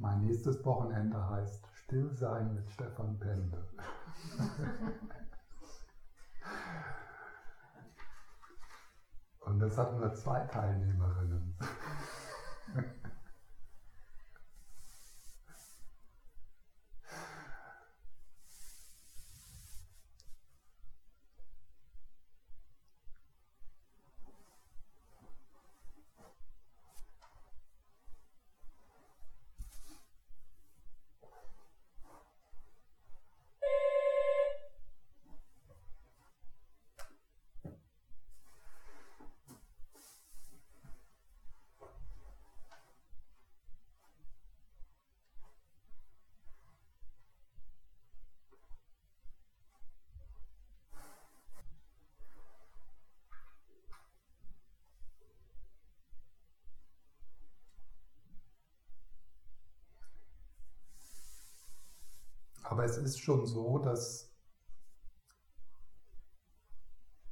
Mein nächstes Wochenende heißt Stillsein mit Stefan Pende. Und es hat nur zwei Teilnehmerinnen. Aber es ist schon so, dass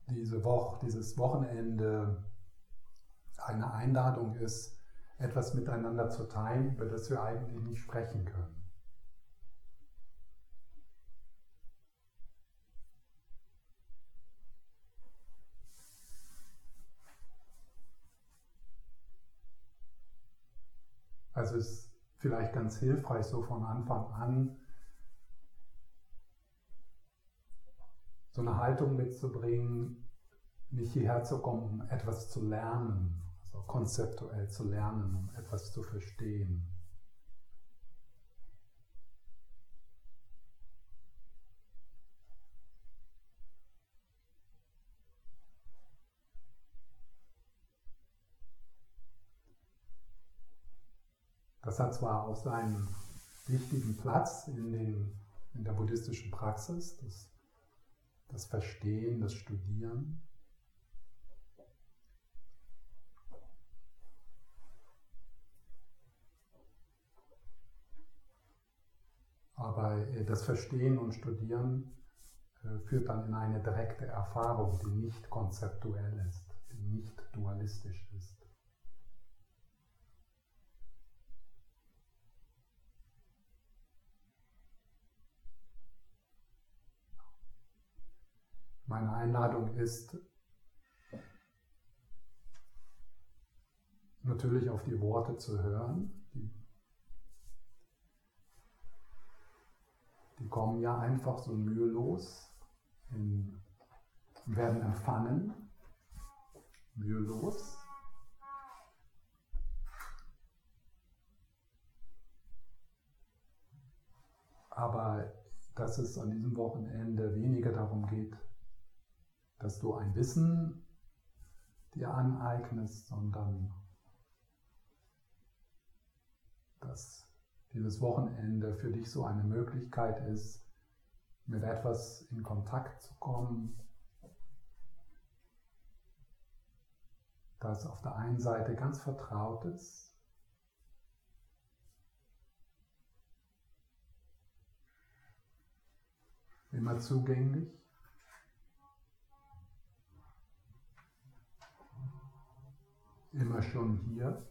diese Woche, dieses Wochenende eine Einladung ist, etwas miteinander zu teilen, über das wir eigentlich nicht sprechen können. Also es ist vielleicht ganz hilfreich, so von Anfang an so eine Haltung mitzubringen, nicht hierher zu kommen, um etwas zu lernen, also konzeptuell zu lernen, um etwas zu verstehen. Das hat zwar auch seinen wichtigen Platz in, den, in der buddhistischen Praxis, das das Verstehen, das Studieren. Aber äh, das Verstehen und Studieren äh, führt dann in eine direkte Erfahrung, die nicht konzeptuell ist, die nicht dualistisch ist. Meine Einladung ist, natürlich auf die Worte zu hören. Die, die kommen ja einfach so mühelos, in, werden empfangen, mühelos. Aber dass es an diesem Wochenende weniger darum geht, dass du ein Wissen dir aneignest, sondern dass dieses Wochenende für dich so eine Möglichkeit ist, mit etwas in Kontakt zu kommen, das auf der einen Seite ganz vertraut ist, immer zugänglich, immer schon hier.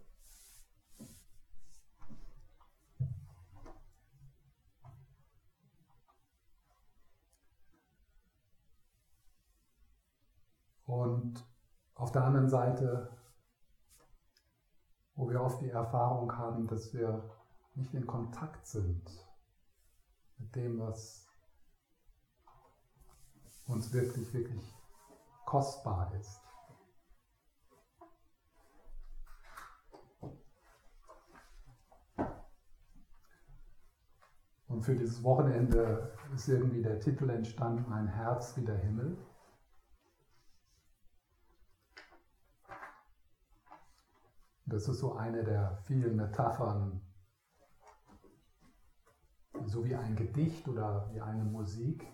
Und auf der anderen Seite, wo wir oft die Erfahrung haben, dass wir nicht in Kontakt sind mit dem, was uns wirklich, wirklich kostbar ist. Und für dieses Wochenende ist irgendwie der Titel entstanden, Ein Herz wie der Himmel. Das ist so eine der vielen Metaphern, so wie ein Gedicht oder wie eine Musik,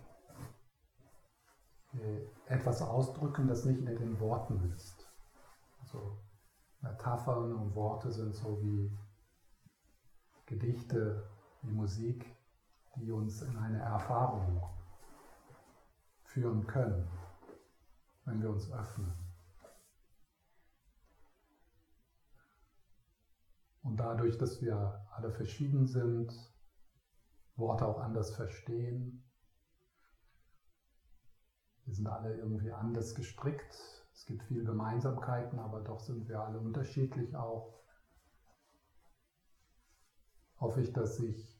etwas ausdrücken, das nicht in den Worten ist. Also Metaphern und Worte sind so wie Gedichte, wie Musik die uns in eine Erfahrung führen können, wenn wir uns öffnen. Und dadurch, dass wir alle verschieden sind, Worte auch anders verstehen, wir sind alle irgendwie anders gestrickt. Es gibt viele Gemeinsamkeiten, aber doch sind wir alle unterschiedlich auch. Hoffe ich, dass ich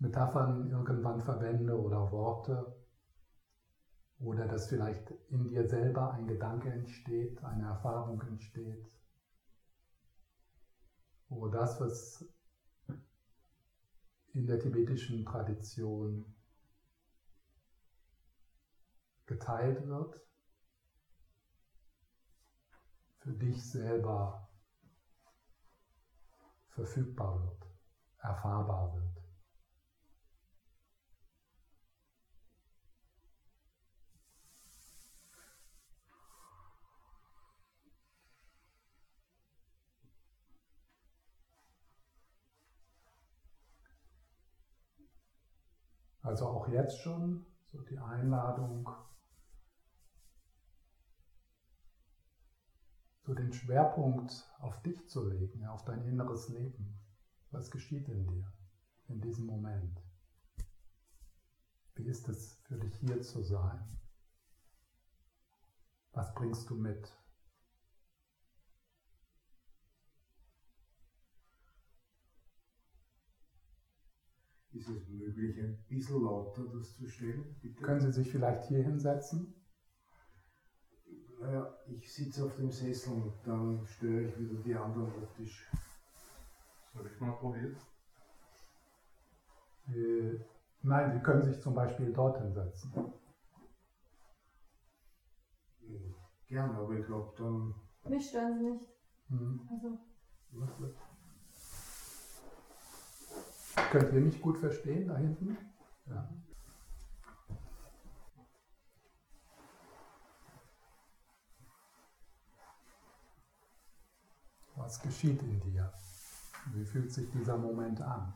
Metaphern irgendwann verwende oder Worte oder dass vielleicht in dir selber ein Gedanke entsteht, eine Erfahrung entsteht, wo das, was in der tibetischen Tradition geteilt wird, für dich selber verfügbar wird, erfahrbar wird. Also auch jetzt schon so die Einladung, so den Schwerpunkt auf dich zu legen, auf dein inneres Leben. Was geschieht in dir in diesem Moment? Wie ist es für dich hier zu sein? Was bringst du mit? Ist es möglich, ein bisschen lauter das zu stellen? Bitte? Können Sie sich vielleicht hier hinsetzen? Naja, ich sitze auf dem Sessel und dann störe ich wieder die anderen optisch. Soll ich mal probieren? Äh, nein, Sie können sich zum Beispiel dort hinsetzen. Gerne, aber ich glaube dann. Mich stören Sie nicht. Hm. Also. Könnt ihr mich gut verstehen da hinten? Ja. Was geschieht in dir? Wie fühlt sich dieser Moment an?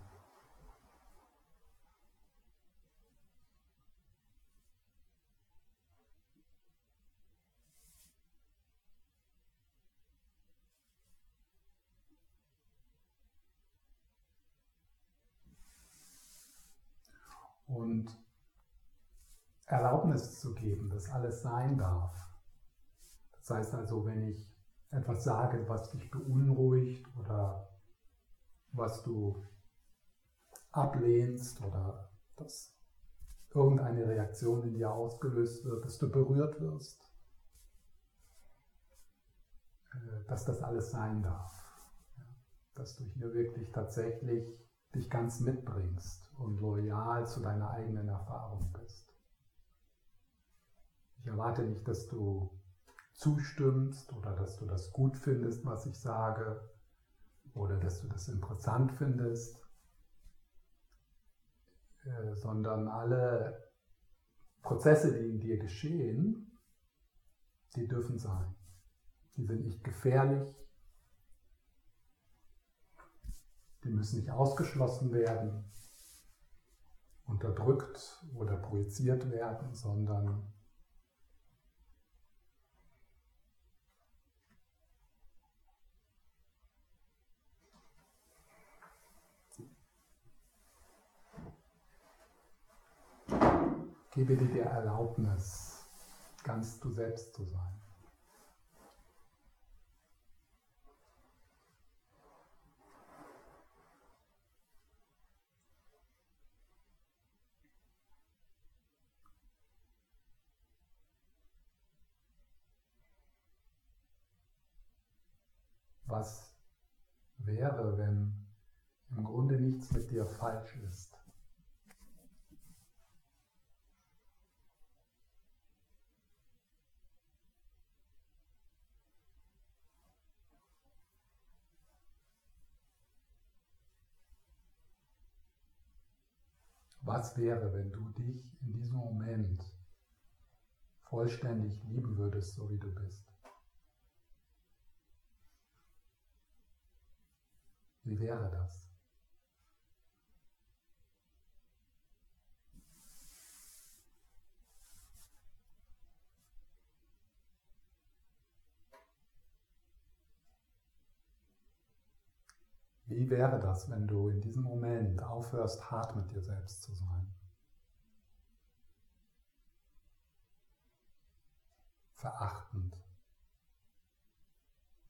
Und Erlaubnis zu geben, dass alles sein darf. Das heißt also, wenn ich etwas sage, was dich beunruhigt oder was du ablehnst oder dass irgendeine Reaktion in dir ausgelöst wird, dass du berührt wirst, äh, dass das alles sein darf. Dass du hier wirklich tatsächlich dich ganz mitbringst und loyal zu deiner eigenen Erfahrung bist. Ich erwarte nicht, dass du zustimmst oder dass du das gut findest, was ich sage oder dass du das interessant findest, äh, sondern alle Prozesse, die in dir geschehen, die dürfen sein. Die sind nicht gefährlich, die müssen nicht ausgeschlossen werden, unterdrückt oder projiziert werden, sondern Gebe dir die Erlaubnis, ganz du selbst zu sein. Was wäre, wenn im Grunde nichts mit dir falsch ist? Was wäre, wenn du dich in diesem Moment vollständig lieben würdest, so wie du bist? Wie wäre das? Wie wäre das, wenn du in diesem Moment aufhörst, hart mit dir selbst zu sein? Verachtend,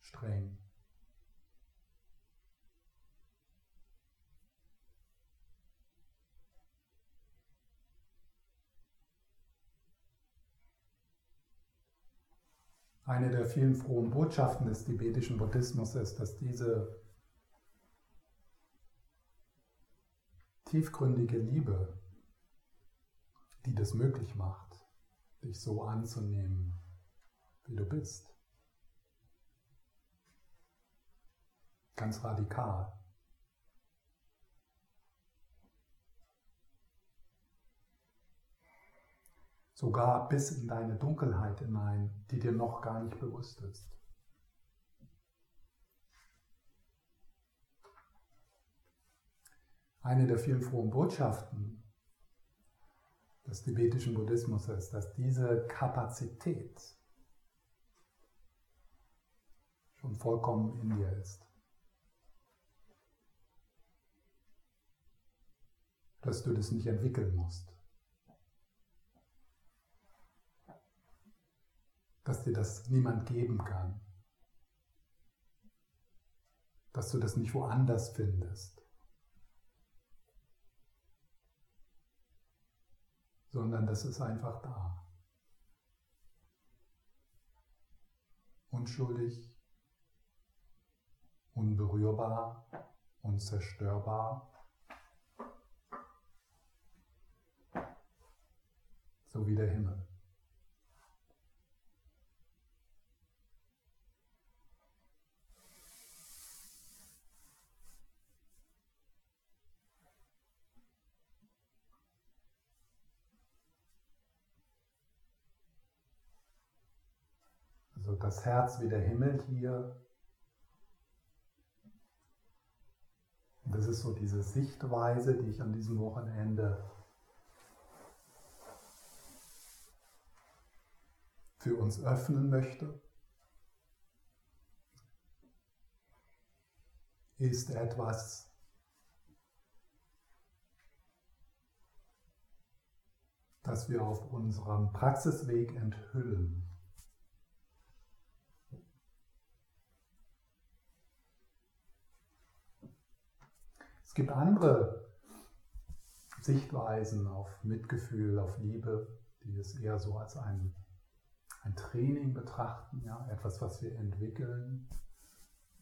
streng. Eine der vielen frohen Botschaften des tibetischen Buddhismus ist, dass diese tiefgründige Liebe, die das möglich macht, dich so anzunehmen, wie du bist, ganz radikal, sogar bis in deine Dunkelheit hinein, die dir noch gar nicht bewusst ist. Eine der vielen frohen Botschaften des tibetischen Buddhismus ist, dass diese Kapazität schon vollkommen in dir ist. Dass du das nicht entwickeln musst. Dass dir das niemand geben kann, dass du das nicht woanders findest, sondern das ist einfach da. Unschuldig, unberührbar, unzerstörbar. So wie der Himmel. Also das Herz wie der Himmel hier. Das ist so diese Sichtweise, die ich an diesem Wochenende für uns öffnen möchte. Ist etwas, das wir auf unserem Praxisweg enthüllen. Es gibt andere Sichtweisen auf Mitgefühl, auf Liebe, die es eher so als ein, ein Training betrachten, ja, etwas, was wir entwickeln.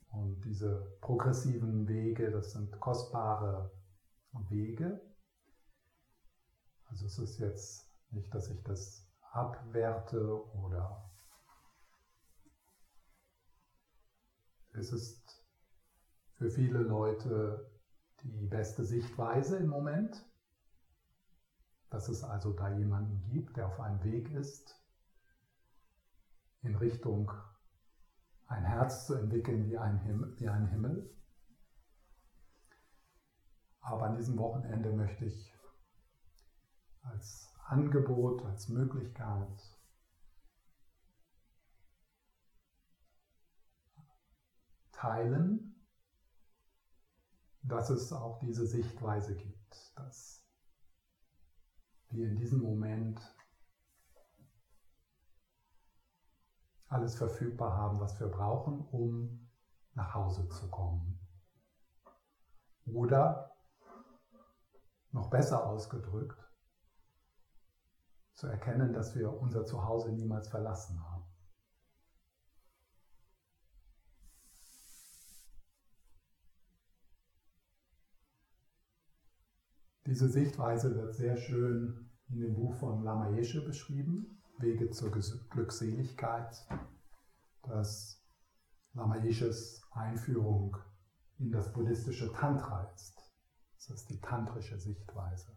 Und diese progressiven Wege, das sind kostbare Wege. Also es ist jetzt nicht, dass ich das abwerte oder es ist für viele Leute die beste Sichtweise im Moment, dass es also da jemanden gibt, der auf einem Weg ist, in Richtung ein Herz zu entwickeln wie ein, Himmel, wie ein Himmel. Aber an diesem Wochenende möchte ich als Angebot, als Möglichkeit teilen, dass es auch diese Sichtweise gibt, dass wir in diesem Moment alles verfügbar haben, was wir brauchen, um nach Hause zu kommen. Oder, noch besser ausgedrückt, zu erkennen, dass wir unser Zuhause niemals verlassen haben. Diese Sichtweise wird sehr schön in dem Buch von Lama Yeshe beschrieben, Wege zur Glückseligkeit, das Lama Yeshes Einführung in das buddhistische Tantra ist. Das ist die tantrische Sichtweise.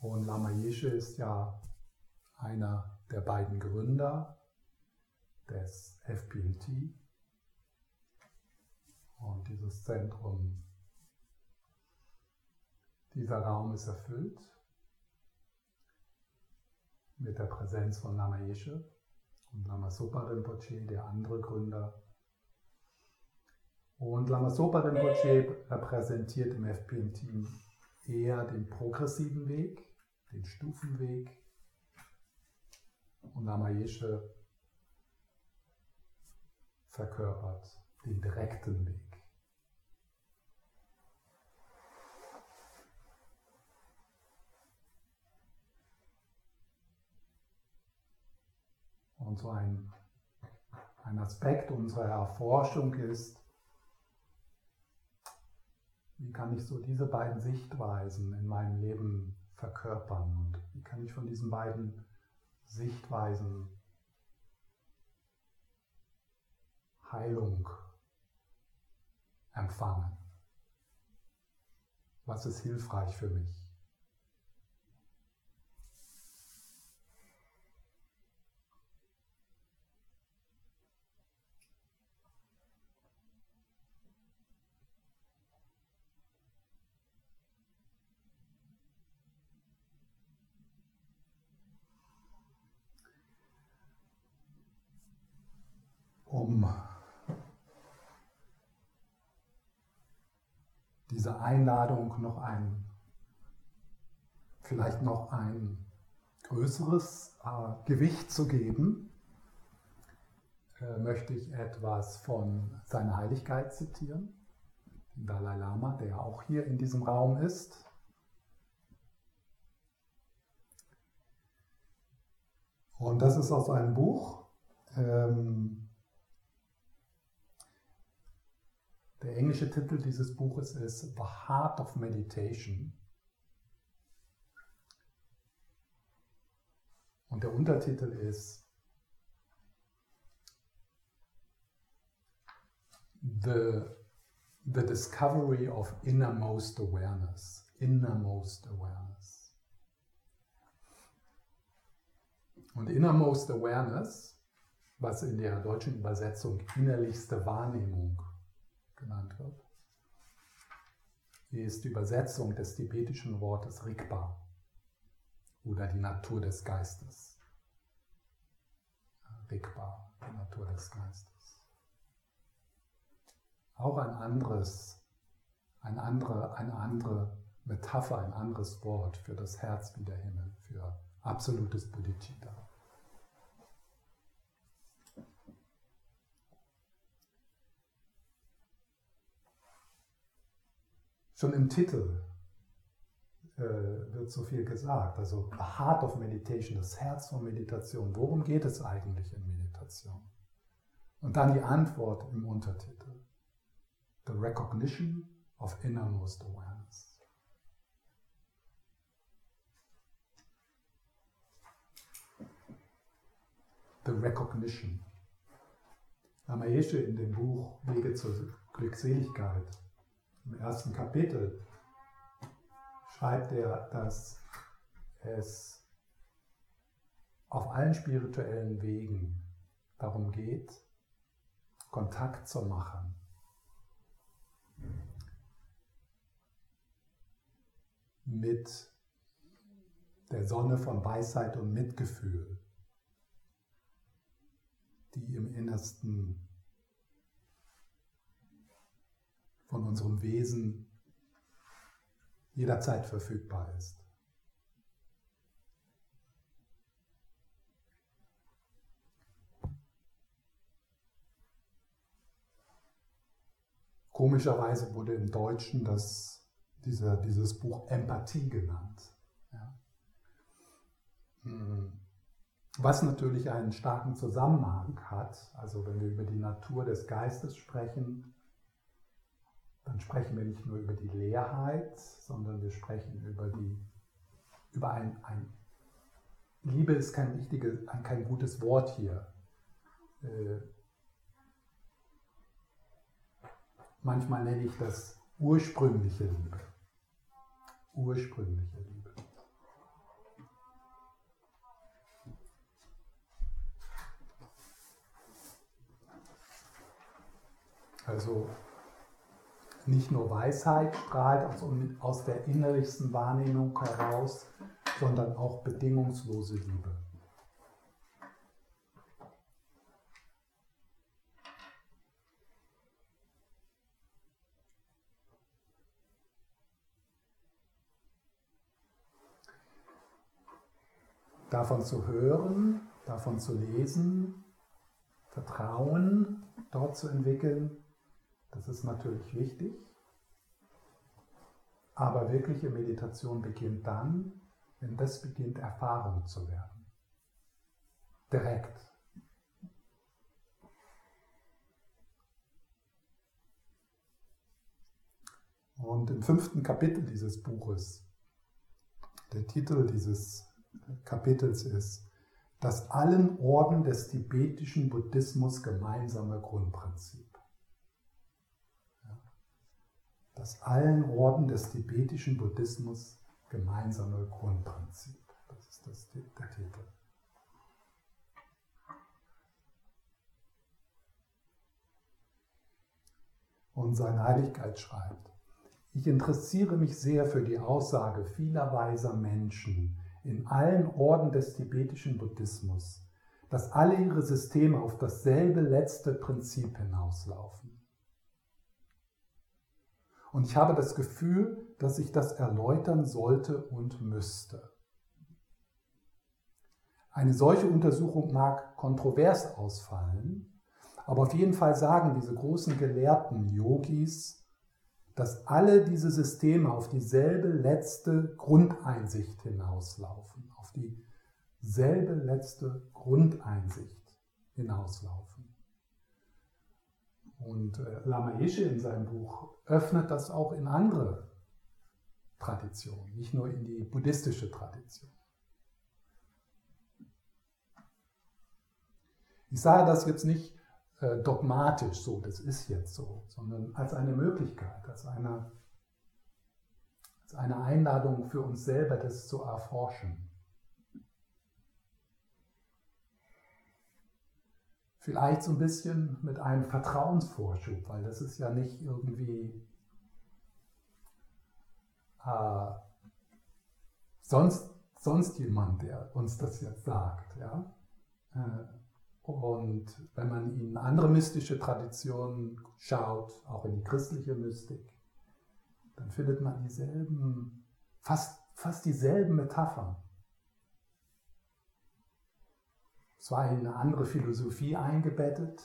Und Lama Yeshe ist ja einer der beiden Gründer des FPMT, und dieses Zentrum, dieser Raum ist erfüllt mit der Präsenz von Lama Yeshe. Und Lama Sopa Rinpoche, der andere Gründer. Und Lama Sopa Rinpoche repräsentiert im FPM-Team eher den progressiven Weg, den Stufenweg. Und Lama Yeshe verkörpert den direkten Weg. Und so ein, ein Aspekt unserer Erforschung ist, wie kann ich so diese beiden Sichtweisen in meinem Leben verkörpern und wie kann ich von diesen beiden Sichtweisen Heilung empfangen. Was ist hilfreich für mich? um dieser Einladung noch ein, vielleicht noch ein größeres äh, Gewicht zu geben, äh, möchte ich etwas von seiner Heiligkeit zitieren, den Dalai Lama, der auch hier in diesem Raum ist. Und das ist aus einem Buch, ähm, Der englische Titel dieses Buches ist The Heart of Meditation. Und der Untertitel ist The, the Discovery of Innermost Awareness. Innermost Awareness. Und Innermost Awareness, was in der deutschen Übersetzung innerlichste Wahrnehmung genannt wird, ist die Übersetzung des tibetischen Wortes Rigpa oder die Natur des Geistes. Rigpa, die Natur des Geistes. Auch ein anderes, ein andere, eine andere Metapher, ein anderes Wort für das Herz wie der Himmel, für absolutes Bodhicitta. Schon im Titel äh, wird so viel gesagt. Also the heart of meditation, das Herz von Meditation. Worum geht es eigentlich in Meditation? Und dann die Antwort im Untertitel. The recognition of innermost awareness. The recognition. Ramayeshe in dem Buch Wege zur Glückseligkeit im ersten Kapitel schreibt er, dass es auf allen spirituellen Wegen darum geht, Kontakt zu machen. Mit der Sonne von Weisheit und Mitgefühl, die im Innersten von unserem Wesen jederzeit verfügbar ist. Komischerweise wurde im Deutschen das, dieser, dieses Buch Empathie genannt. Ja. Hm. Was natürlich einen starken Zusammenhang hat, also wenn wir über die Natur des Geistes sprechen, dann sprechen wir nicht nur über die Leerheit, sondern wir sprechen über die, über ein, ein Liebe ist kein richtiges, kein gutes Wort hier. Äh, manchmal nenne ich das ursprüngliche Liebe. Ursprüngliche Liebe. Also nicht nur Weisheit strahlt aus, aus der innerlichsten Wahrnehmung heraus, sondern auch bedingungslose Liebe. Davon zu hören, davon zu lesen, Vertrauen dort zu entwickeln, das ist natürlich wichtig. Aber wirkliche Meditation beginnt dann, wenn das beginnt, Erfahrung zu werden. Direkt. Und im fünften Kapitel dieses Buches, der Titel dieses Kapitels ist, das allen Orden des tibetischen Buddhismus gemeinsame Grundprinzip. Das allen Orden des tibetischen Buddhismus gemeinsame Grundprinzip. Das ist das, der Titel. Und seine Heiligkeit schreibt, ich interessiere mich sehr für die Aussage vieler weiser Menschen in allen Orden des tibetischen Buddhismus, dass alle ihre Systeme auf dasselbe letzte Prinzip hinauslaufen. Und ich habe das Gefühl, dass ich das erläutern sollte und müsste. Eine solche Untersuchung mag kontrovers ausfallen, aber auf jeden Fall sagen diese großen gelehrten Yogis, dass alle diese Systeme auf dieselbe letzte Grundeinsicht hinauslaufen, auf dieselbe letzte Grundeinsicht hinauslaufen. Und äh, Lama Yeshe in seinem Buch öffnet das auch in andere Traditionen, nicht nur in die buddhistische Tradition. Ich sage das jetzt nicht äh, dogmatisch so, das ist jetzt so, sondern als eine Möglichkeit, als eine, als eine Einladung für uns selber, das zu erforschen. Vielleicht so ein bisschen mit einem Vertrauensvorschub, weil das ist ja nicht irgendwie äh, sonst, sonst jemand, der uns das jetzt sagt. Ja? Äh, und wenn man in andere mystische Traditionen schaut, auch in die christliche Mystik, dann findet man dieselben, fast, fast dieselben Metaphern. Zwar in eine andere Philosophie eingebettet,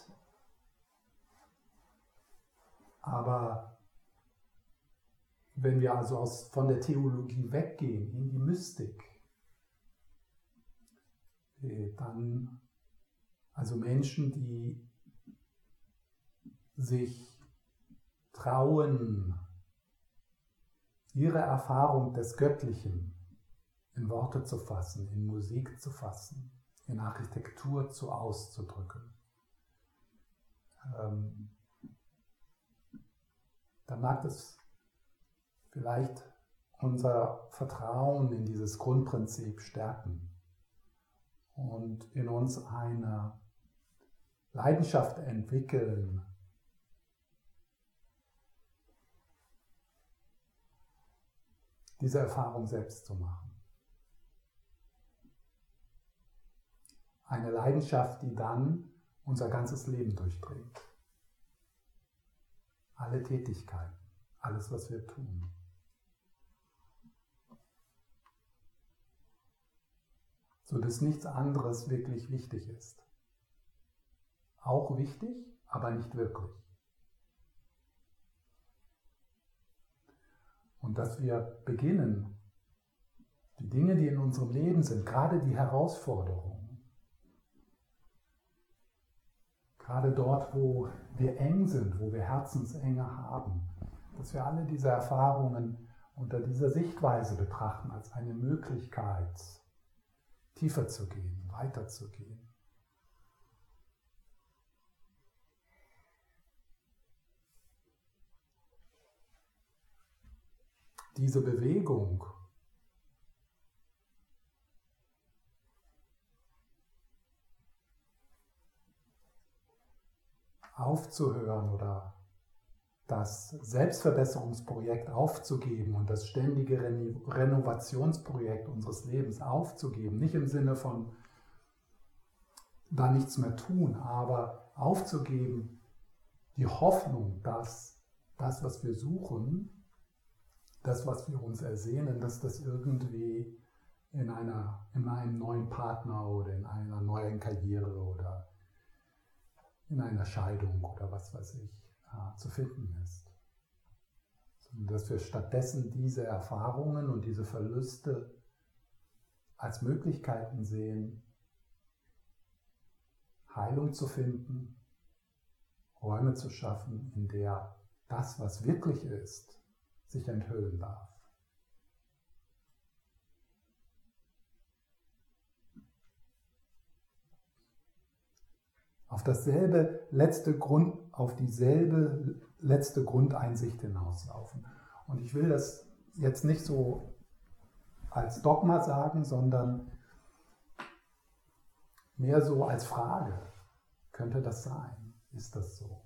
aber wenn wir also aus, von der Theologie weggehen in die Mystik, äh, dann also Menschen, die sich trauen, ihre Erfahrung des Göttlichen in Worte zu fassen, in Musik zu fassen, in Architektur zu auszudrücken. Ähm, dann mag das vielleicht unser Vertrauen in dieses Grundprinzip stärken und in uns eine Leidenschaft entwickeln, diese Erfahrung selbst zu machen. Eine Leidenschaft, die dann unser ganzes Leben durchdringt. Alle Tätigkeiten, alles, was wir tun. So dass nichts anderes wirklich wichtig ist auch wichtig, aber nicht wirklich. Und dass wir beginnen, die Dinge, die in unserem Leben sind, gerade die Herausforderungen, gerade dort, wo wir eng sind, wo wir Herzensenge haben, dass wir alle diese Erfahrungen unter dieser Sichtweise betrachten als eine Möglichkeit, tiefer zu gehen, weiterzugehen. diese Bewegung aufzuhören oder das Selbstverbesserungsprojekt aufzugeben und das ständige Renovationsprojekt unseres Lebens aufzugeben, nicht im Sinne von da nichts mehr tun, aber aufzugeben die Hoffnung, dass das, was wir suchen, das, was wir uns ersehnen, dass das irgendwie in, einer, in einem neuen Partner oder in einer neuen Karriere oder in einer Scheidung oder was weiß ich äh, zu finden ist. Und dass wir stattdessen diese Erfahrungen und diese Verluste als Möglichkeiten sehen, Heilung zu finden, Räume zu schaffen, in der das, was wirklich ist, sich enthüllen darf. Auf dasselbe letzte Grund, auf dieselbe letzte Grundeinsicht hinauslaufen. Und ich will das jetzt nicht so als Dogma sagen, sondern mehr so als Frage. Könnte das sein? Ist das so?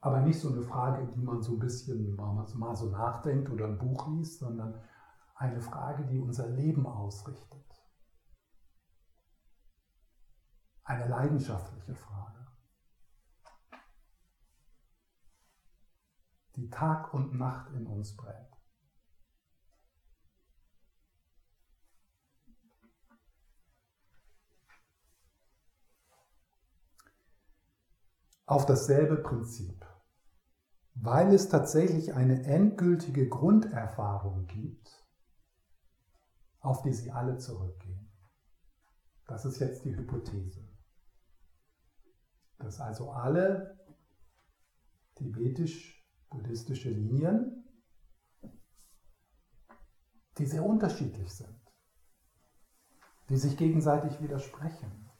Aber nicht so eine Frage, die man so ein bisschen mal so nachdenkt oder ein Buch liest, sondern eine Frage, die unser Leben ausrichtet. Eine leidenschaftliche Frage, die Tag und Nacht in uns brennt. auf dasselbe Prinzip. Weil es tatsächlich eine endgültige Grunderfahrung gibt, auf die sie alle zurückgehen. Das ist jetzt die Hypothese. Dass also alle tibetisch-buddhistische Linien, die sehr unterschiedlich sind, die sich gegenseitig widersprechen,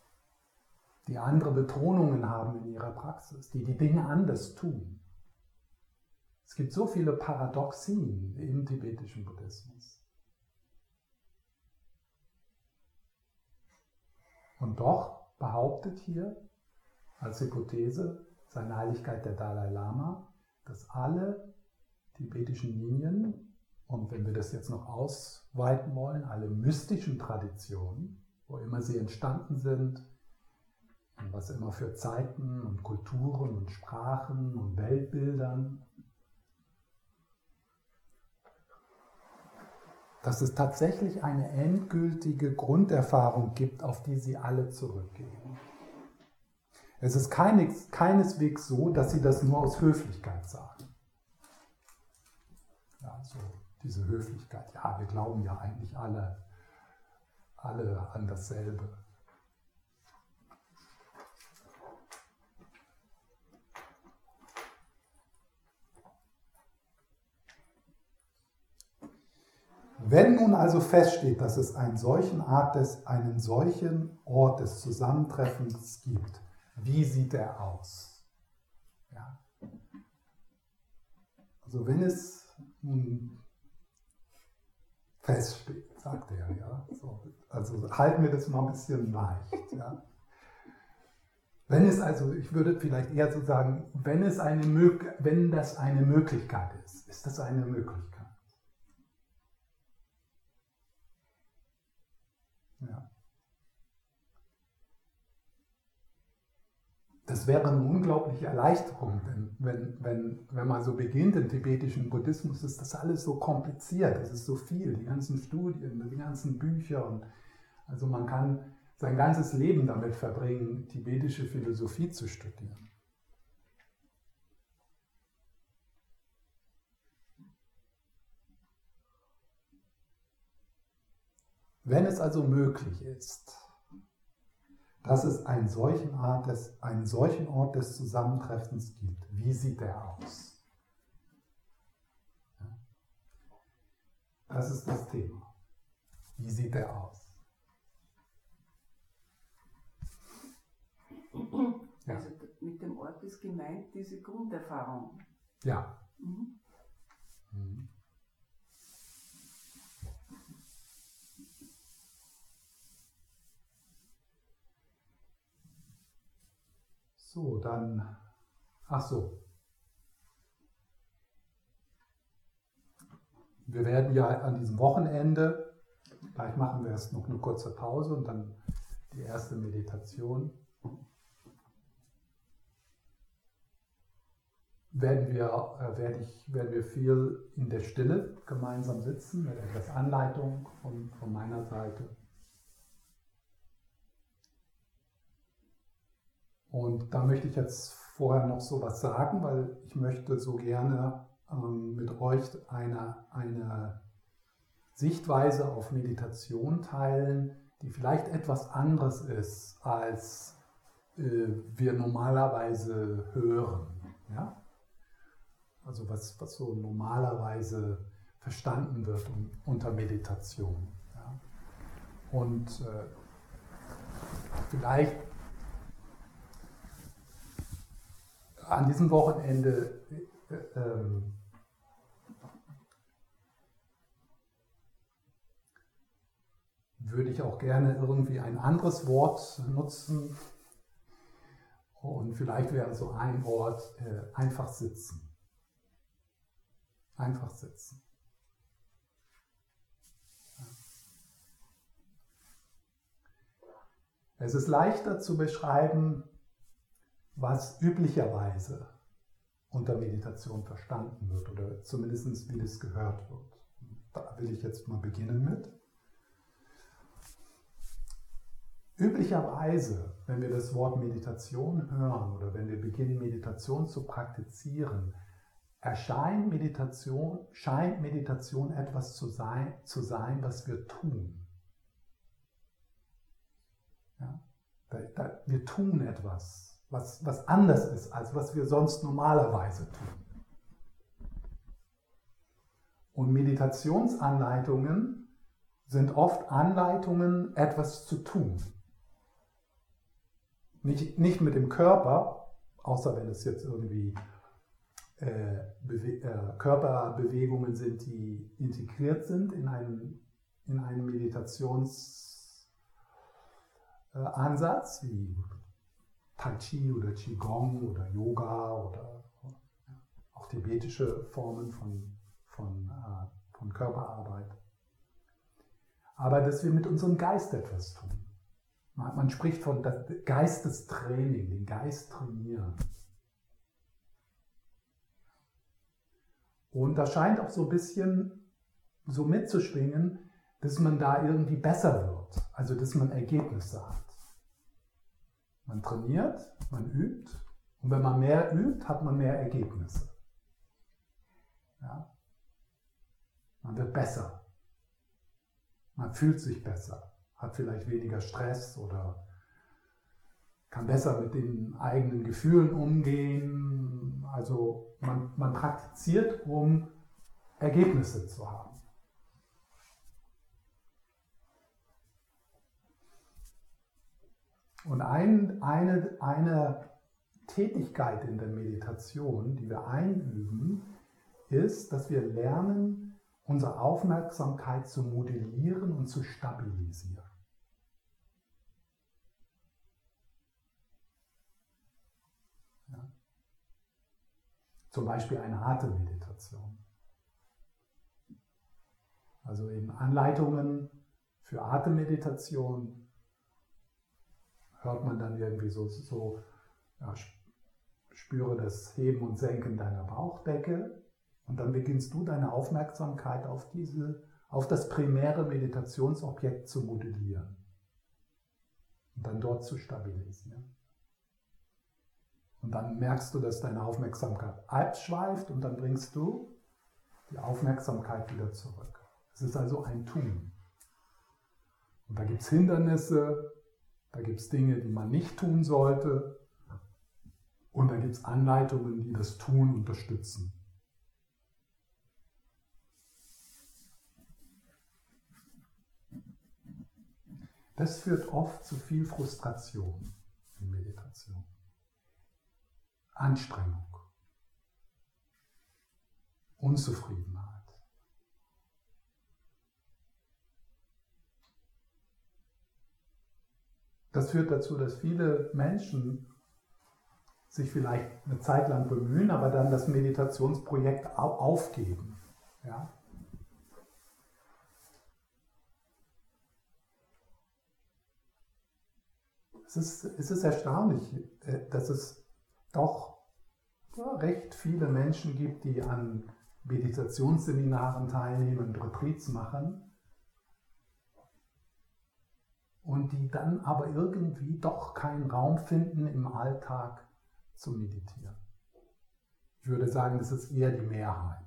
die andere Betonungen haben in ihrer Praxis, die die Dinge anders tun. Es gibt so viele Paradoxien im tibetischen Buddhismus. Und doch behauptet hier als Hypothese seine Heiligkeit der Dalai Lama, dass alle tibetischen Linien und wenn wir das jetzt noch ausweiten wollen, alle mystischen Traditionen, wo immer sie entstanden sind, und was immer für Zeiten und Kulturen und Sprachen und Weltbildern. Dass es tatsächlich eine endgültige Grunderfahrung gibt, auf die sie alle zurückgehen. Es ist keines, keineswegs so, dass sie das nur aus Höflichkeit sagen. Ja, so diese Höflichkeit. Ja, wir glauben ja eigentlich alle, alle an dasselbe. Wenn nun also feststeht, dass es einen solchen Art des, einen solchen Ort des Zusammentreffens gibt, wie sieht er aus? Ja. Also wenn es feststeht, sagt er, ja. So, also halten wir das mal ein bisschen leicht, ja. Wenn es also, ich würde vielleicht eher so sagen, wenn es eine wenn das eine Möglichkeit ist, ist das eine Möglichkeit. Ja. Das wäre eine unglaubliche Erleichterung, wenn, wenn, wenn, wenn man so beginnt im tibetischen Buddhismus, ist das alles so kompliziert, es ist so viel, die ganzen Studien, die ganzen Bücher und also man kann sein ganzes Leben damit verbringen, tibetische Philosophie zu studieren. Wenn es also möglich ist, dass es einen solchen, Art des, einen solchen Ort des Zusammentreffens gibt, wie sieht der aus? Das ist das Thema. Wie sieht der aus? Ja. Also mit dem Ort ist gemeint diese Grunderfahrung. Ja. Mhm. Mhm. So, dann, ach so. Wir werden ja an diesem Wochenende, gleich machen wir erst noch eine kurze Pause und dann die erste Meditation. werden wir, äh, werde ich, werden wir viel in der Stille gemeinsam sitzen, mit etwas Anleitung von, von meiner Seite. Und da möchte ich jetzt vorher noch so was sagen, weil ich möchte so gerne ähm, mit euch eine, eine Sichtweise auf Meditation teilen, die vielleicht etwas anderes ist, als äh, wir normalerweise hören. Ja? Also was, was so normalerweise verstanden wird unter Meditation. Ja? Und äh, vielleicht an diesem Wochenende äh, ähm, würde ich auch gerne irgendwie ein anderes Wort nutzen. Und vielleicht wäre so ein Wort äh, einfach sitzen. Einfach sitzen. Es ist leichter zu beschreiben, was üblicherweise unter Meditation verstanden wird oder zumindest wie das gehört wird. Da will ich jetzt mal beginnen mit. Üblicherweise, wenn wir das Wort Meditation hören oder wenn wir beginnen, Meditation zu praktizieren, erscheint Meditation, scheint Meditation etwas zu sein, zu sein was wir tun. Ja? Wir tun etwas, was, was anders ist, als was wir sonst normalerweise tun. Und Meditationsanleitungen sind oft Anleitungen, etwas zu tun. Nicht, nicht mit dem Körper, außer wenn es jetzt irgendwie äh, äh, Körperbewegungen sind, die integriert sind in einen, in einen Meditationsansatz, äh, wie Tai Chi oder Qigong oder Yoga oder auch tibetische Formen von, von, äh, von Körperarbeit. Aber dass wir mit unserem Geist etwas tun. Man spricht von Geistestraining, den Geist trainieren. Und da scheint auch so ein bisschen so mitzuschwingen, dass man da irgendwie besser wird, also dass man Ergebnisse hat. Man trainiert, man übt und wenn man mehr übt, hat man mehr Ergebnisse. Ja? Man wird besser. Man fühlt sich besser hat vielleicht weniger Stress oder kann besser mit den eigenen Gefühlen umgehen. Also man, man praktiziert, um Ergebnisse zu haben. Und ein, eine, eine Tätigkeit in der Meditation, die wir einüben, ist, dass wir lernen, unsere Aufmerksamkeit zu modellieren und zu stabilisieren. Zum Beispiel eine Atemmeditation. Also in Anleitungen für Atemmeditation hört man dann irgendwie so, so ja, spüre das Heben und Senken deiner Bauchdecke und dann beginnst du deine Aufmerksamkeit auf diese, auf das primäre Meditationsobjekt zu modellieren und dann dort zu stabilisieren. Und dann merkst du, dass deine Aufmerksamkeit abschweift und dann bringst du die Aufmerksamkeit wieder zurück. Es ist also ein Tun. Und da gibt es Hindernisse, da gibt es Dinge, die man nicht tun sollte. Und da gibt es Anleitungen, die das Tun unterstützen. Das führt oft zu viel Frustration in Meditation. Anstrengung, Unzufriedenheit. Das führt dazu, dass viele Menschen sich vielleicht eine Zeit lang bemühen, aber dann das Meditationsprojekt aufgeben. Ja? Es, ist, es ist erstaunlich, äh, dass es doch recht viele Menschen gibt, die an Meditationsseminaren teilnehmen und Retreats machen und die dann aber irgendwie doch keinen Raum finden, im Alltag zu meditieren. Ich würde sagen, das ist eher die Mehrheit.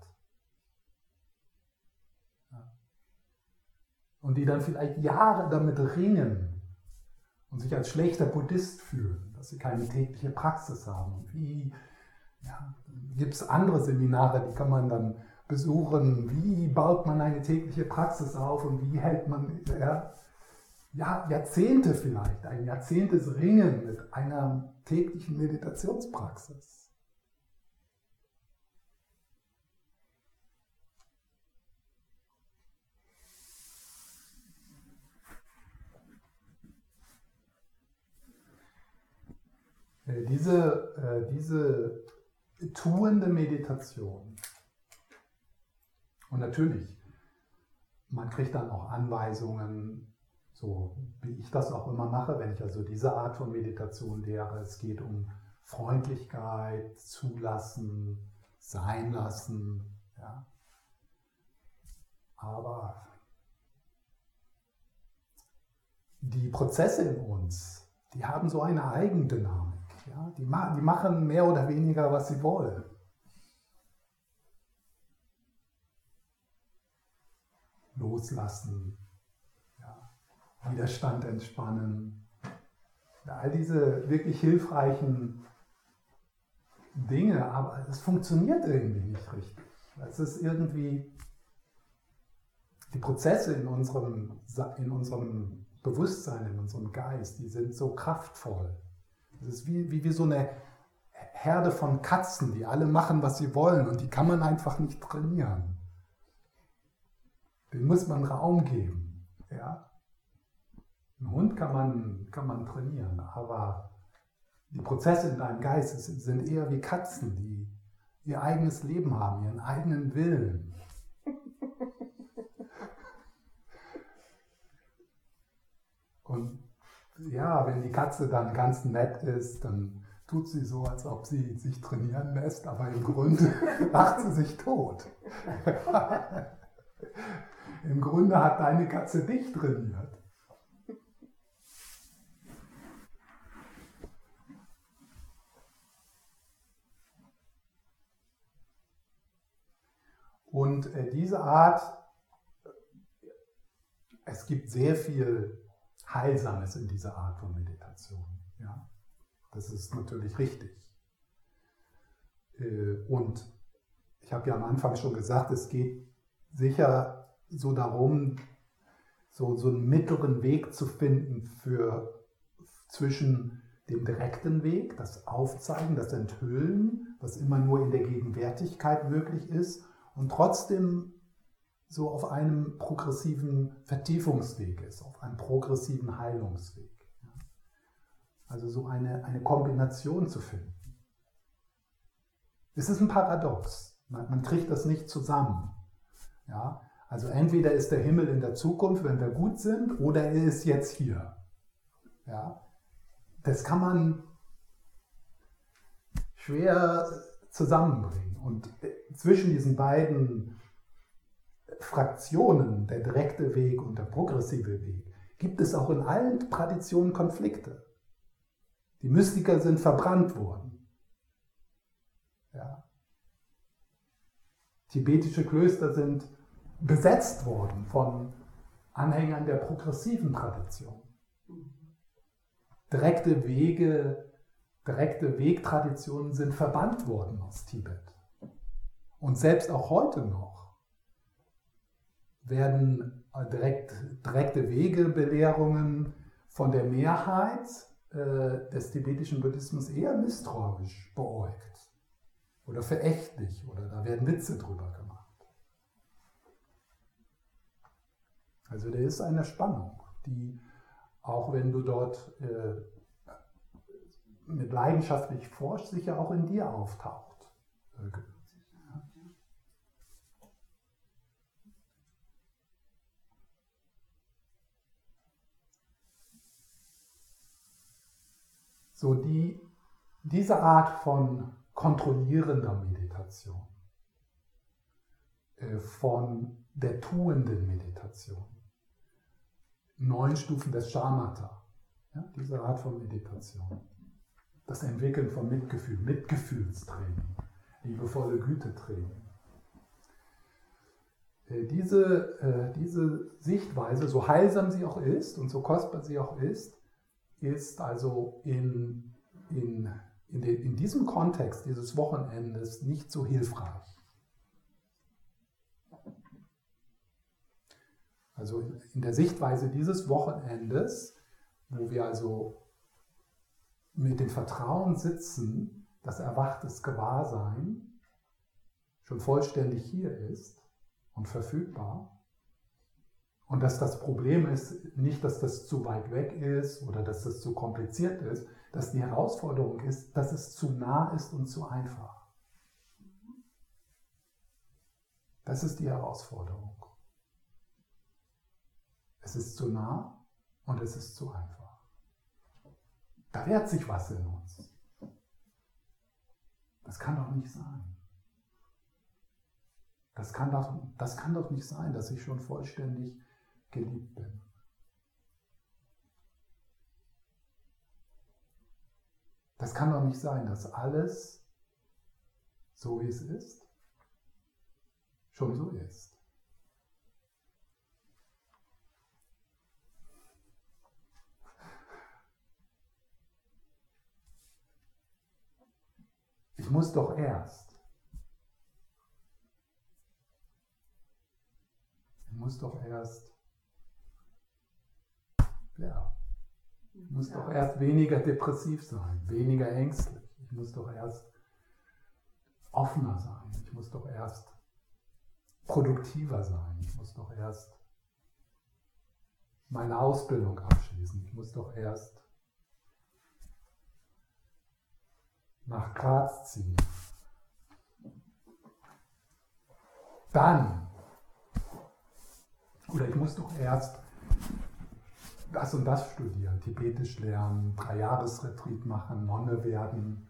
Und die dann vielleicht Jahre damit ringen und sich als schlechter Buddhist fühlen, dass sie keine tägliche Praxis haben. Wie ja, gibt es andere Seminare, die kann man dann besuchen. Wie baut man eine tägliche Praxis auf und wie hält man ja, ja, Jahrzehnte vielleicht, ein Jahrzehntes Ringen mit einer täglichen Meditationspraxis. Äh, diese, äh, diese tuende Meditation. Und natürlich, man kriegt dann auch Anweisungen, so wie ich das auch immer mache, wenn ich also diese Art von Meditation lehre. Es geht um Freundlichkeit, Zulassen, Sein lassen. Ja. Aber die Prozesse in uns, die haben so eine Eigendynamik. Ja, die, ma die machen mehr oder weniger, was sie wollen. Loslassen, Widerstand entspannen. All diese wirklich hilfreichen Dinge, aber es funktioniert irgendwie nicht richtig. Es ist irgendwie, die Prozesse in unserem, in unserem Bewusstsein, in unserem Geist, die sind so kraftvoll. Es ist wie, wie, wie so eine Herde von Katzen, die alle machen, was sie wollen und die kann man einfach nicht trainieren. Den muss man Raum geben. Ja? Einen Hund kann man, kann man trainieren, aber die Prozesse in deinem Geist sind eher wie Katzen, die ihr eigenes Leben haben, ihren eigenen Willen. Und ja, wenn die Katze dann ganz nett ist, dann tut sie so, als ob sie sich trainieren lässt, aber im Grunde lacht sie sich tot. Im Grunde hat deine Katze dich trainiert. Und äh, diese Art, es gibt sehr viel Heilsames in dieser Art von Meditation. Ja? Das ist natürlich richtig. Äh, und ich habe ja am Anfang schon gesagt, es geht sicher so darum, so, so einen mittleren Weg zu finden für zwischen dem direkten Weg, das Aufzeigen, das Enthüllen, was immer nur in der Gegenwärtigkeit möglich ist, und trotzdem so auf einem progressiven Vertiefungsweg ist, auf einem progressiven Heilungsweg. Also so eine, eine Kombination zu finden. Es ist ein Paradox. Man, man kriegt das nicht zusammen. Ja? Also entweder ist der Himmel in der Zukunft, wenn wir gut sind, oder er ist jetzt hier. Ja? Das kann man schwer zusammenbringen. Und zwischen diesen beiden Fraktionen, der direkte Weg und der progressive Weg, gibt es auch in allen Traditionen Konflikte. Die Mystiker sind verbrannt worden. Ja. Tibetische Klöster sind besetzt worden von Anhängern der progressiven Tradition. Direkte Wege, direkte Wegtraditionen sind verbannt worden aus Tibet. Und selbst auch heute noch werden äh, direkt, direkte Wegebelehrungen von der Mehrheit äh, des tibetischen Buddhismus eher misstrauisch beäugt oder verächtlich oder da werden Witze drüber gemacht. Also da ist eine Spannung, die auch wenn du dort äh, mit leidenschaftlich forschst, sicher auch in dir auftaucht. So die, diese Art von kontrollierender Meditation, äh, von der tuenden Meditation, neun Stufen des Shamatha, ja, diese Art von Meditation, das Entwickeln von Mitgefühl, Mitgefühlstraining, liebevolle Gütetraining. Äh, diese, äh, diese Sichtweise, so heilsam sie auch ist und so kostbar sie auch ist, ist also in, in, in, de, in diesem Kontext dieses Wochenendes nicht so hilfreich. Also in, in der Sichtweise dieses Wochenendes, wo wir also mit dem Vertrauen sitzen, dass erwachtes Gewahrsein schon vollständig hier ist und verfügbar, und dass das Problem ist nicht, dass das zu weit weg ist oder dass das zu kompliziert ist, dass die Herausforderung ist, dass es zu nah ist und zu einfach. Das ist die Herausforderung. Es ist zu nah und es ist zu einfach. Da wehrt sich was in uns. Das kann doch nicht sein. Das kann doch, das kann doch nicht sein, dass ich schon vollständig geliebt bin. Das kann doch nicht sein, dass alles, so wie es ist, schon so ist. Ich muss doch erst. Ich muss doch erst ja. Ich muss ja. doch erst weniger depressiv sein, weniger ängstlich. Ich muss doch erst offener sein. Ich muss doch erst produktiver sein. Ich muss doch erst meine Ausbildung abschließen. Ich muss doch erst nach Graz ziehen. Dann, oder ich muss doch erst das und das studieren, Tibetisch lernen, Dreijahresretreat machen, Nonne werden.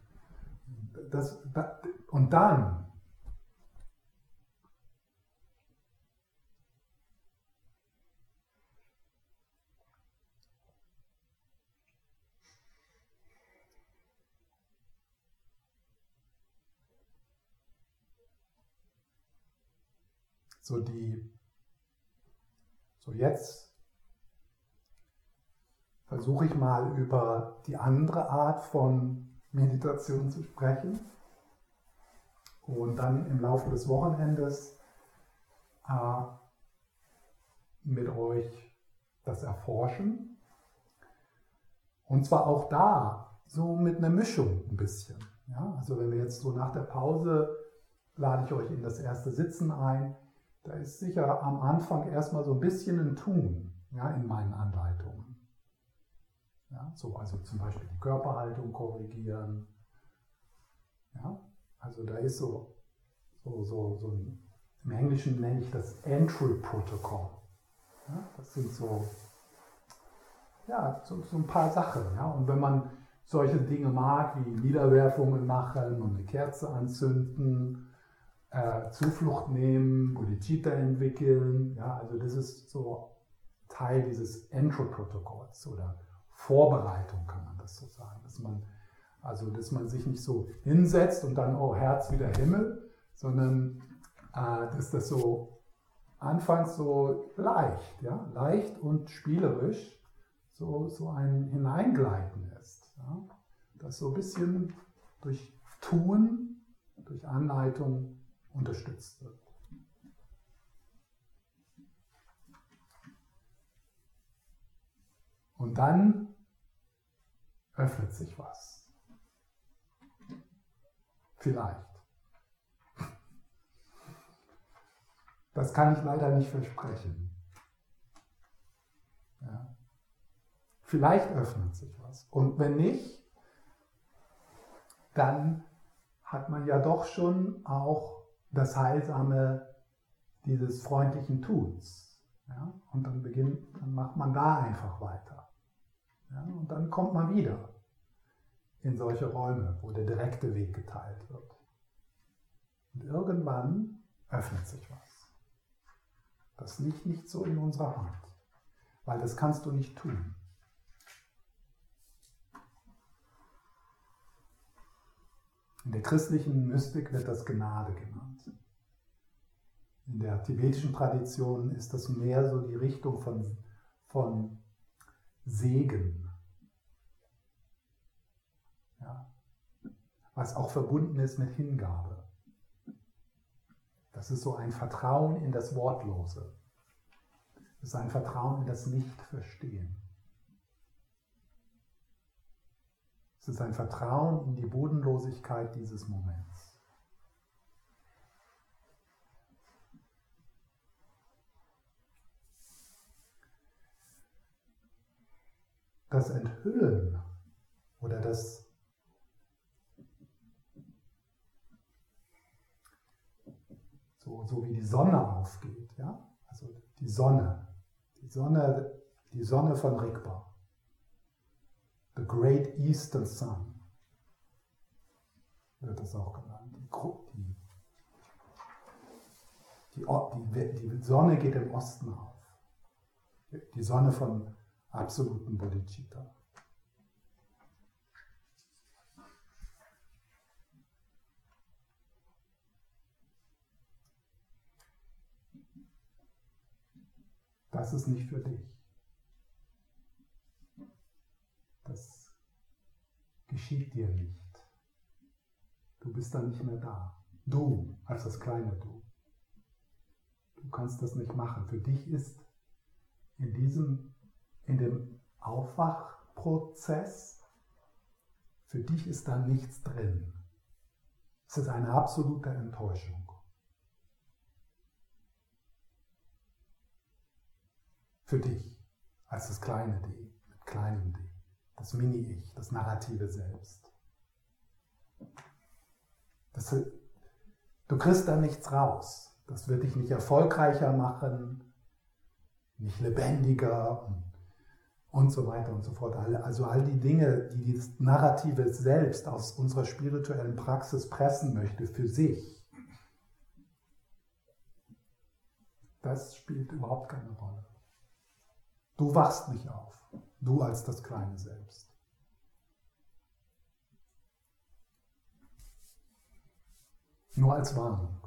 Das, das, und dann so die so jetzt versuche ich mal über die andere Art von Meditation zu sprechen und dann im Laufe des Wochenendes äh, mit euch das erforschen. Und zwar auch da so mit einer Mischung ein bisschen. Ja? Also wenn wir jetzt so nach der Pause lade ich euch in das erste Sitzen ein, da ist sicher am Anfang erstmal so ein bisschen ein Tun ja, in meinen Anleitungen. Ja, so, also zum Beispiel die Körperhaltung korrigieren. Ja, also da ist so, so, so, so ein, im Englischen nenne ich das Entry-Protokoll. Ja, das sind so, ja, so, so, ein paar Sachen. Ja, und wenn man solche Dinge mag, wie Niederwerfungen machen und eine Kerze anzünden, äh, Zuflucht nehmen, Bodhicitta entwickeln, ja, also das ist so Teil dieses Entry-Protokolls oder Vorbereitung, kann man das so sagen. Dass man, also, dass man sich nicht so hinsetzt und dann, oh, Herz wieder Himmel, sondern äh, dass das so anfangs so leicht, ja, leicht und spielerisch so, so ein Hineingleiten ist. Ja, das so ein bisschen durch Tun, durch Anleitung unterstützt wird. Und dann öffnet sich was. Vielleicht. Das kann ich leider nicht versprechen. Ja. Vielleicht öffnet sich was. Und wenn nicht, dann hat man ja doch schon auch das Heilsame dieses freundlichen Tuns. Ja? Und dann beginnt, dann macht man da einfach weiter. Ja, und dann kommt man wieder in solche Räume, wo der direkte Weg geteilt wird. Und irgendwann öffnet sich was. Das liegt nicht so in unserer Hand, weil das kannst du nicht tun. In der christlichen Mystik wird das Gnade genannt. In der tibetischen Tradition ist das mehr so die Richtung von, von Segen. Ja. Was auch verbunden ist mit Hingabe. Das ist so ein Vertrauen in das Wortlose. Das ist ein Vertrauen in das Nicht-Verstehen. Es ist ein Vertrauen in die Bodenlosigkeit dieses Moments. Das Enthüllen oder das so, so wie die Sonne aufgeht, ja? Also die Sonne, die Sonne, die Sonne von Rigpa. The Great Eastern Sun wird das auch genannt. Die, die, die, Sonne geht im Osten auf. Die Sonne von absoluten Bodhicitta. Das ist nicht für dich. Das geschieht dir nicht. Du bist dann nicht mehr da. Du als das kleine Du. Du kannst das nicht machen. Für dich ist in diesem, in dem Aufwachprozess, für dich ist da nichts drin. Es ist eine absolute Enttäuschung. Für dich als das kleine D, mit kleinem D das Mini-Ich, das narrative Selbst. Das, du kriegst da nichts raus. Das wird dich nicht erfolgreicher machen, nicht lebendiger und, und so weiter und so fort. Also all die Dinge, die das narrative Selbst aus unserer spirituellen Praxis pressen möchte für sich, das spielt überhaupt keine Rolle. Du wachst nicht auf. Du als das kleine Selbst. Nur als Warnung.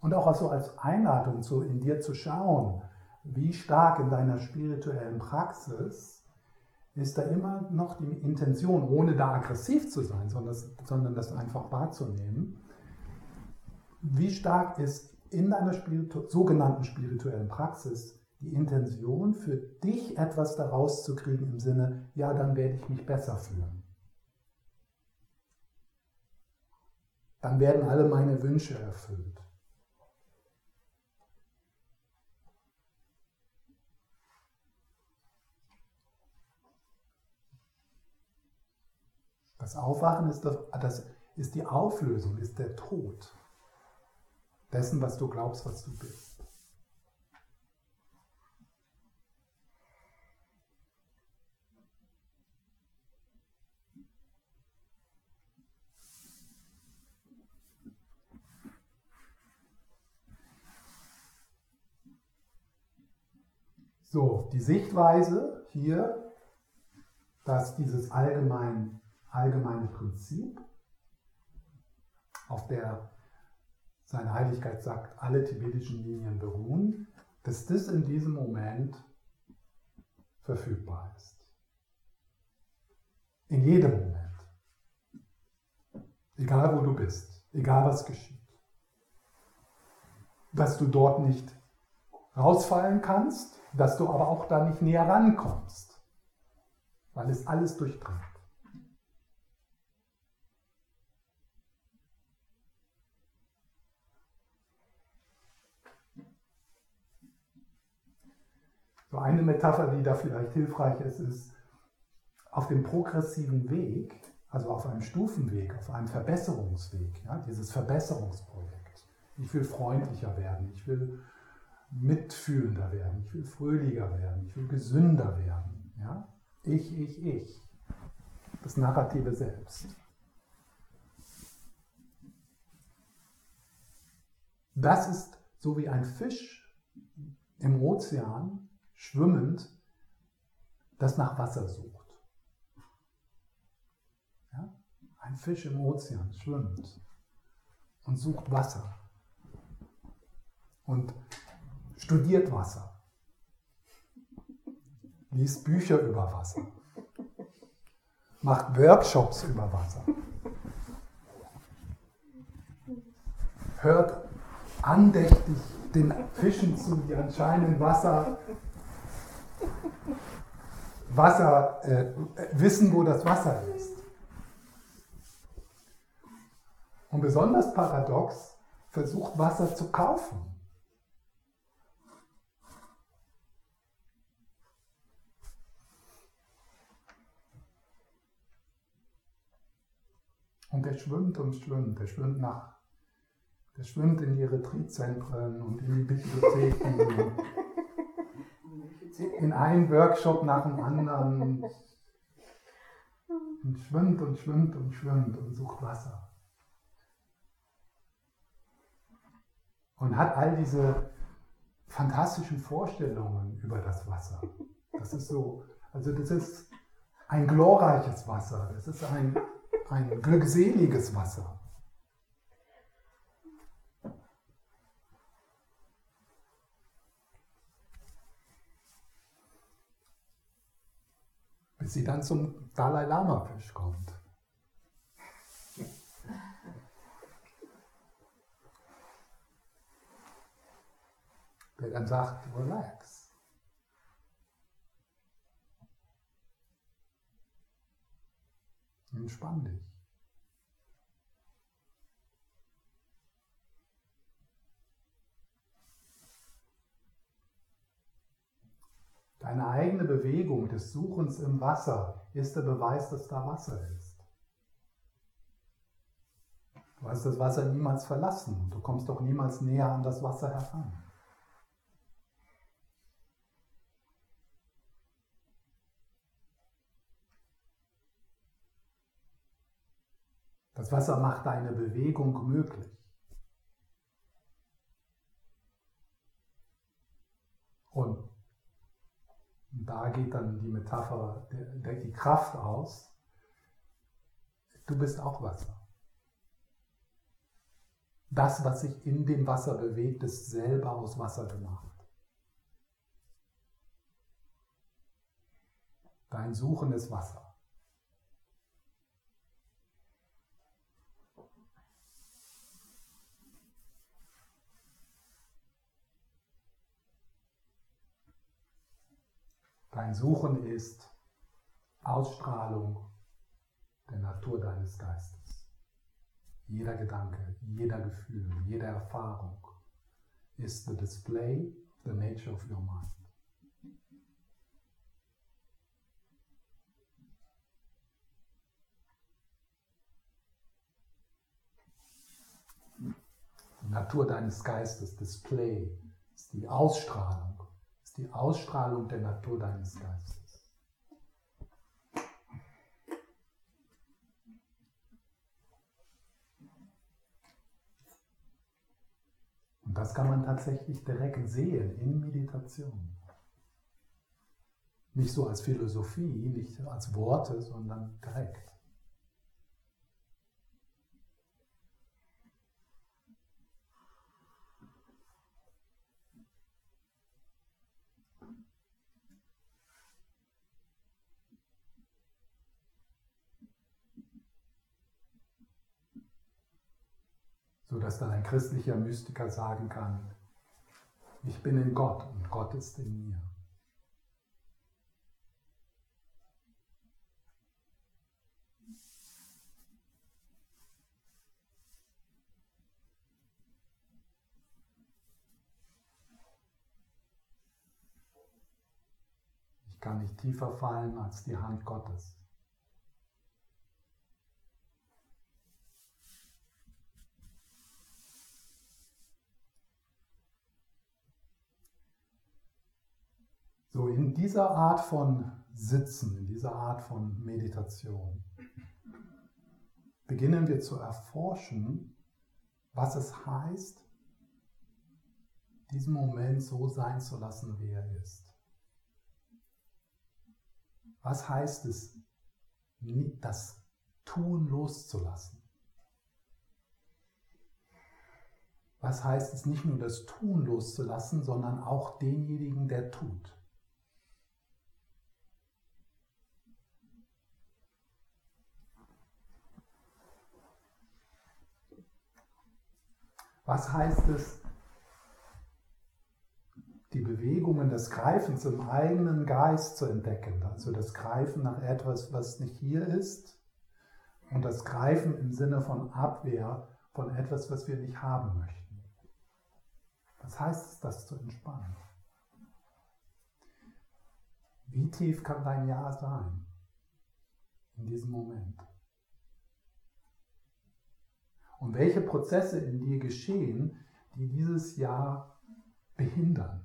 Und auch so als Einladung, so in dir zu schauen, wie stark in deiner spirituellen Praxis ist da immer noch die Intention, ohne da aggressiv zu sein, sondern das, sondern das einfach wahrzunehmen. Wie stark ist in deiner Spiritu sogenannten spirituellen Praxis die Intention für dich etwas daraus zu kriegen im Sinne, ja, dann werde ich mich besser fühlen. Dann werden alle meine Wünsche erfüllt. Das Aufwachen ist, das, das ist die Auflösung, ist der Tod dessen, was du glaubst, was du bist. So, die Sichtweise hier, dass dieses allgemein, allgemeine Prinzip auf der seine Heiligkeit sagt, alle tibetischen Linien beruhen, dass das in diesem Moment verfügbar ist. In jedem Moment. Egal wo du bist, egal was geschieht. Dass du dort nicht rausfallen kannst, dass du aber auch da nicht näher rankommst, weil es alles durchdringt. So eine Metapher, die da vielleicht hilfreich ist, ist, auf dem progressiven Weg, also auf einem Stufenweg, auf einem Verbesserungsweg, ja, dieses Verbesserungsprojekt. Ich will freundlicher werden, ich will mitfühlender werden, ich will fröhlicher werden, ich will gesünder werden. Ja? Ich, ich, ich. Das narrative Selbst. Das ist so wie ein Fisch im Ozean schwimmend, das nach Wasser sucht. Ja? Ein Fisch im Ozean schwimmt und sucht Wasser und studiert Wasser, liest Bücher über Wasser, macht Workshops über Wasser, hört andächtig den Fischen zu, die anscheinend Wasser, Wasser äh, wissen, wo das Wasser ist. Und besonders paradox versucht Wasser zu kaufen. Und er schwimmt und schwimmt. Er schwimmt nach, er schwimmt in die Retreatzentren und in die Bibliotheken. in einen Workshop nach dem anderen. Und schwimmt und schwimmt und schwimmt und sucht Wasser. Und hat all diese fantastischen Vorstellungen über das Wasser. Das ist so, also das ist ein glorreiches Wasser. Das ist ein ein glückseliges Wasser. Bis sie dann zum Dalai Lama Fisch kommt. Der dann sagt, relax. Entspann dich. Deine eigene Bewegung des Suchens im Wasser ist der Beweis, dass da Wasser ist. Du hast das Wasser niemals verlassen und du kommst doch niemals näher an das Wasser heran. Das Wasser macht deine Bewegung möglich. Und da geht dann die Metapher, die Kraft aus. Du bist auch Wasser. Das, was sich in dem Wasser bewegt, ist selber aus Wasser gemacht. Dein Suchen ist Wasser. Dein Suchen ist Ausstrahlung der Natur deines Geistes. Jeder Gedanke, jeder Gefühl, jede Erfahrung ist the display of the nature of your mind. Die Natur deines Geistes, Display, ist die Ausstrahlung die Ausstrahlung der Natur deines Geistes. Und das kann man tatsächlich direkt sehen in Meditation. Nicht so als Philosophie, nicht als Worte, sondern direkt. so dass dann ein christlicher Mystiker sagen kann, ich bin in Gott und Gott ist in mir. Ich kann nicht tiefer fallen als die Hand Gottes. So in dieser Art von Sitzen, in dieser Art von Meditation, beginnen wir zu erforschen, was es heißt, diesen Moment so sein zu lassen, wie er ist. Was heißt es, das Tun loszulassen? Was heißt es nicht nur das Tun loszulassen, sondern auch denjenigen, der tut? Was heißt es, die Bewegungen des Greifens im eigenen Geist zu entdecken? Also das Greifen nach etwas, was nicht hier ist und das Greifen im Sinne von Abwehr von etwas, was wir nicht haben möchten. Was heißt es, das zu entspannen? Wie tief kann dein Ja sein in diesem Moment? Und welche Prozesse in dir geschehen, die dieses Jahr behindern.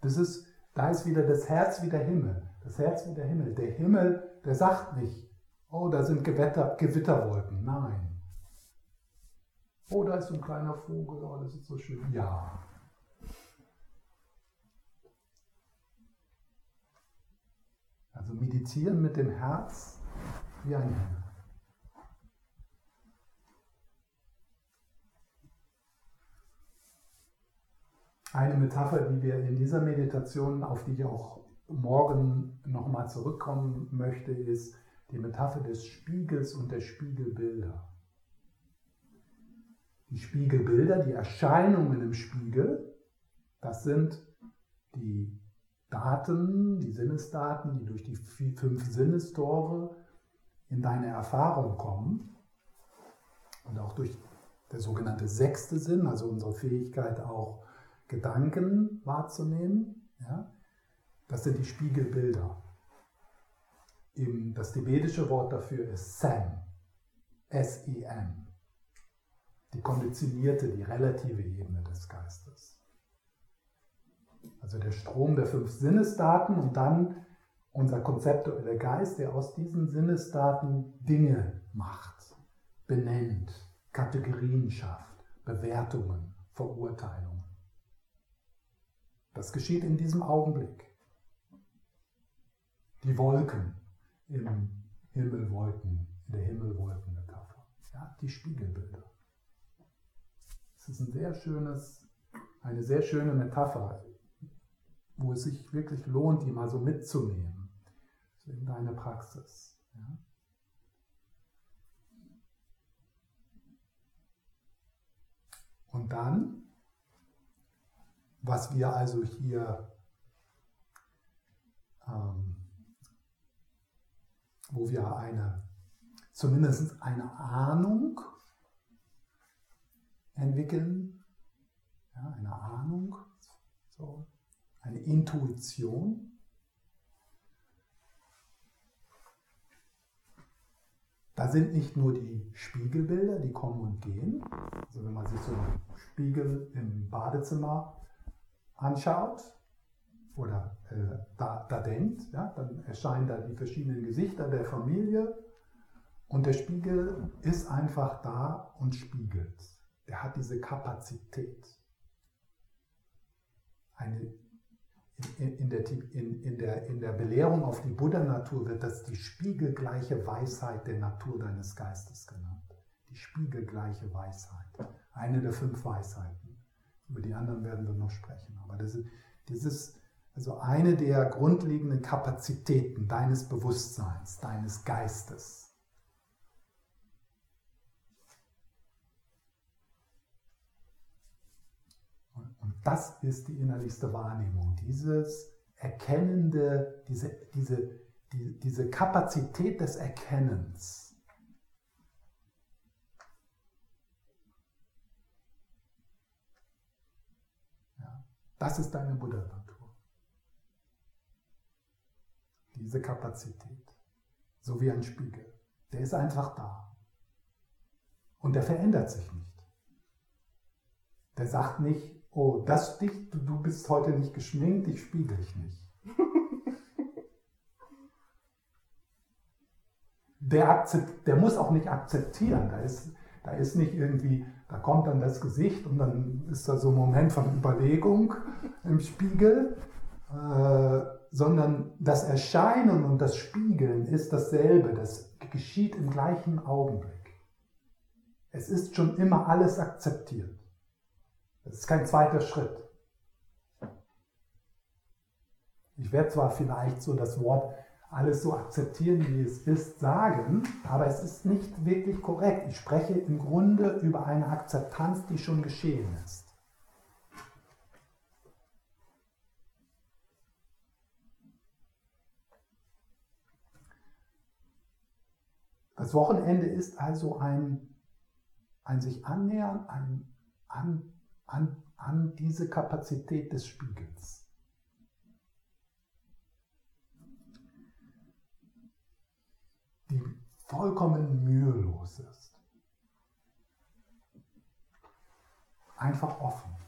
Das ist, da ist wieder das Herz wie der Himmel. Das Herz wie der Himmel. Der Himmel, der sagt nicht, oh, da sind Gewitter, Gewitterwolken. Nein. Oh, da ist so ein kleiner Vogel, oh, das ist so schön. Ja. Also meditieren mit dem Herz wie ein Himmel. Eine Metapher, die wir in dieser Meditation, auf die ich auch morgen nochmal zurückkommen möchte, ist die Metapher des Spiegels und der Spiegelbilder. Die Spiegelbilder, die Erscheinungen im Spiegel, das sind die Daten, die Sinnesdaten, die durch die fünf Sinnestore in deine Erfahrung kommen und auch durch der sogenannte sechste Sinn, also unsere Fähigkeit auch Gedanken wahrzunehmen, ja, das sind die Spiegelbilder. das tibetische Wort dafür ist Sen, S-E-N, die konditionierte, die relative Ebene des Geistes. Also der Strom der fünf Sinnesdaten und dann unser konzeptueller Geist, der aus diesen Sinnesdaten Dinge macht, benennt, Kategorien schafft, Bewertungen, Verurteilungen. Das geschieht in diesem Augenblick. Die Wolken im Himmelwolken, in der Himmelwolkenmetapher. Ja, die Spiegelbilder. Es ist ein sehr schönes, eine sehr schöne Metapher wo es sich wirklich lohnt, die mal so mitzunehmen in deine Praxis. Ja? Und dann, was wir also hier, ähm, wo wir eine, zumindest eine Ahnung entwickeln, ja, eine Ahnung, so, eine Intuition. Da sind nicht nur die Spiegelbilder, die kommen und gehen. Also wenn man sich so einen Spiegel im Badezimmer anschaut oder äh, da, da denkt, ja, dann erscheinen da die verschiedenen Gesichter der Familie und der Spiegel ist einfach da und spiegelt. Der hat diese Kapazität. Eine in der, in, in, der, in der Belehrung auf die Buddha-Natur wird das die spiegelgleiche Weisheit der Natur deines Geistes genannt. Die spiegelgleiche Weisheit. Eine der fünf Weisheiten. Über die anderen werden wir noch sprechen. Aber das ist, das ist also eine der grundlegenden Kapazitäten deines Bewusstseins, deines Geistes. Das ist die innerlichste Wahrnehmung, dieses erkennende, diese, diese, die, diese Kapazität des Erkennens. Ja, das ist deine Buddha-Natur. Diese Kapazität, so wie ein Spiegel, der ist einfach da. Und der verändert sich nicht. Der sagt nicht, oh, das dich, du, du bist heute nicht geschminkt, ich spiegel dich nicht. Der, der muss auch nicht akzeptieren. Da ist, da ist nicht irgendwie, da kommt dann das Gesicht und dann ist da so ein Moment von Überlegung im Spiegel, äh, sondern das Erscheinen und das Spiegeln ist dasselbe. Das geschieht im gleichen Augenblick. Es ist schon immer alles akzeptiert. Es ist kein zweiter Schritt. Ich werde zwar vielleicht so das Wort alles so akzeptieren, wie es ist, sagen, aber es ist nicht wirklich korrekt. Ich spreche im Grunde über eine Akzeptanz, die schon geschehen ist. Das Wochenende ist also ein, ein sich annähern ein, an, an, an diese Kapazität des Spiegels. die vollkommen mühelos ist. Einfach offen.